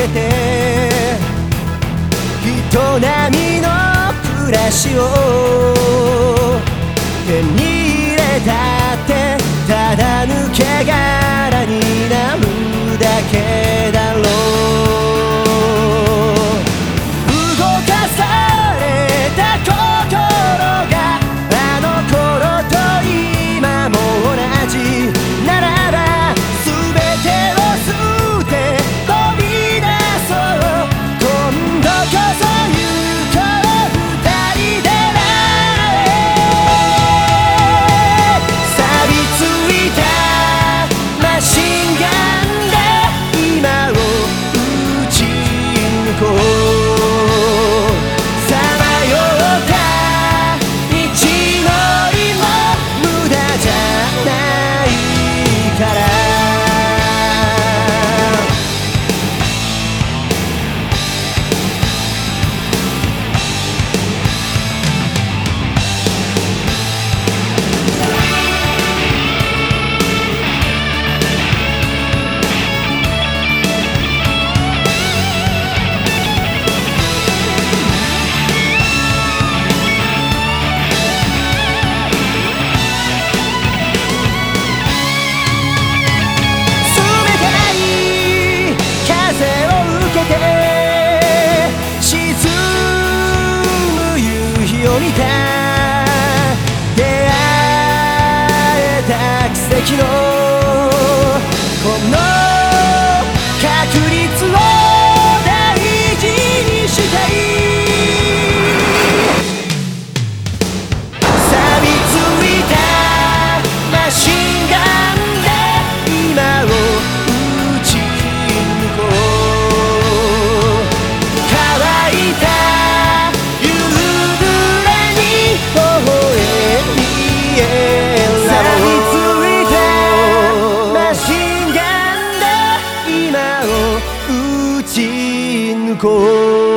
けて人並みの暮らしを手に見た出会えた奇跡の cold.